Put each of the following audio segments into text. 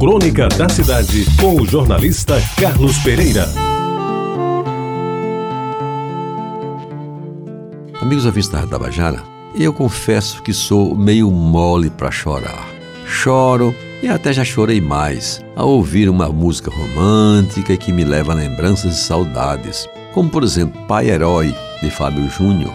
Crônica da Cidade, com o jornalista Carlos Pereira. Amigos ouvintes da Tabajara, eu confesso que sou meio mole para chorar. Choro e até já chorei mais ao ouvir uma música romântica que me leva a lembranças e saudades, como por exemplo Pai Herói, de Fábio Júnior.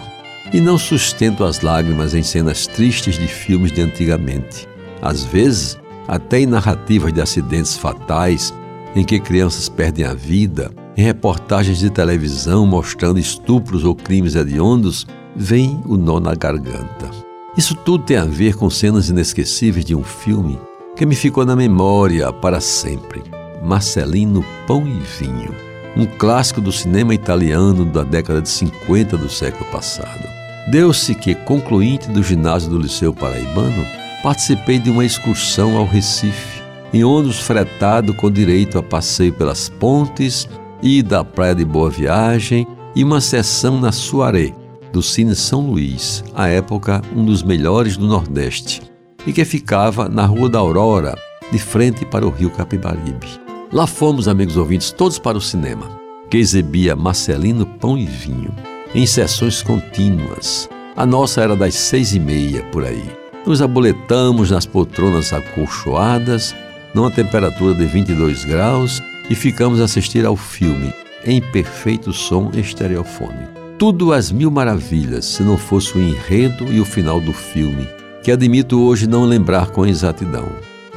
E não sustento as lágrimas em cenas tristes de filmes de antigamente. Às vezes, até em narrativas de acidentes fatais em que crianças perdem a vida, em reportagens de televisão mostrando estupros ou crimes hediondos, vem o nó na garganta. Isso tudo tem a ver com cenas inesquecíveis de um filme que me ficou na memória para sempre: Marcelino Pão e Vinho, um clássico do cinema italiano da década de 50 do século passado. Deu-se que, concluinte do ginásio do Liceu Paraibano, participei de uma excursão ao Recife, em ônibus fretado com direito a passeio pelas pontes e da Praia de Boa Viagem e uma sessão na Suaré, do Cine São Luís, à época um dos melhores do Nordeste, e que ficava na Rua da Aurora, de frente para o Rio Capibaribe. Lá fomos, amigos ouvintes, todos para o cinema, que exibia Marcelino Pão e Vinho, em sessões contínuas. A nossa era das seis e meia, por aí. Nos aboletamos nas poltronas acolchoadas, numa temperatura de 22 graus, e ficamos a assistir ao filme em perfeito som estereofônico. Tudo às mil maravilhas, se não fosse o enredo e o final do filme, que admito hoje não lembrar com exatidão.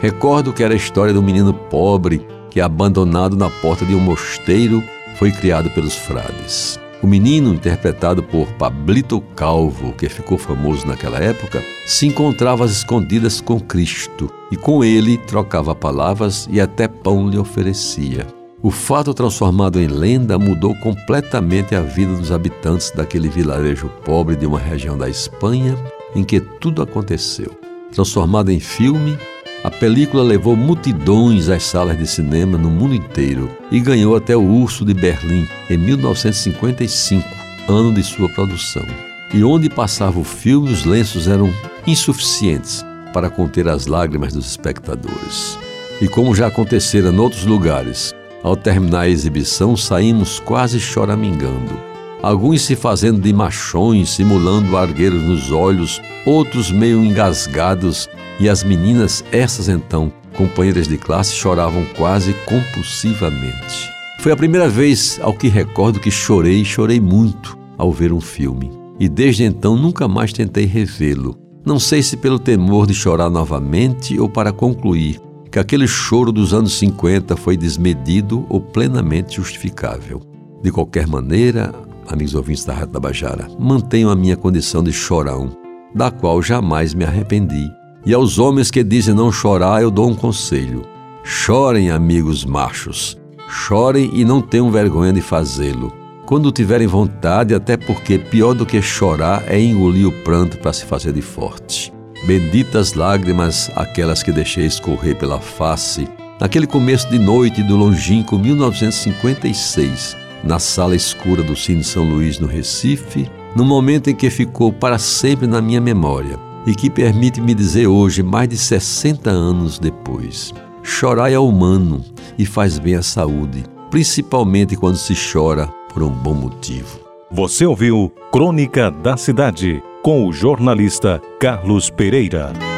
Recordo que era a história do menino pobre que, abandonado na porta de um mosteiro, foi criado pelos frades. O menino, interpretado por Pablito Calvo, que ficou famoso naquela época, se encontrava às escondidas com Cristo e com ele trocava palavras e até pão lhe oferecia. O fato transformado em lenda mudou completamente a vida dos habitantes daquele vilarejo pobre de uma região da Espanha em que tudo aconteceu. Transformado em filme, a película levou multidões às salas de cinema no mundo inteiro e ganhou até o Urso de Berlim em 1955, ano de sua produção. E onde passava o filme, os lenços eram insuficientes para conter as lágrimas dos espectadores. E como já acontecera em outros lugares, ao terminar a exibição saímos quase choramingando alguns se fazendo de machões, simulando argueiros nos olhos, outros meio engasgados, e as meninas, essas então, companheiras de classe, choravam quase compulsivamente. Foi a primeira vez, ao que recordo, que chorei, chorei muito ao ver um filme. E desde então nunca mais tentei revê-lo. Não sei se pelo temor de chorar novamente ou para concluir que aquele choro dos anos 50 foi desmedido ou plenamente justificável. De qualquer maneira, amigos ouvintes da Rádio Tabajara, mantenho a minha condição de chorão, da qual jamais me arrependi. E aos homens que dizem não chorar, eu dou um conselho: chorem, amigos machos, chorem e não tenham vergonha de fazê-lo. Quando tiverem vontade, até porque pior do que chorar é engolir o pranto para se fazer de forte. Benditas lágrimas, aquelas que deixei escorrer pela face, naquele começo de noite do longínquo 1956 na sala escura do Cine São Luís, no Recife, no momento em que ficou para sempre na minha memória e que permite me dizer hoje, mais de 60 anos depois: chorar é humano e faz bem à saúde, principalmente quando se chora por um bom motivo. Você ouviu Crônica da Cidade com o jornalista Carlos Pereira.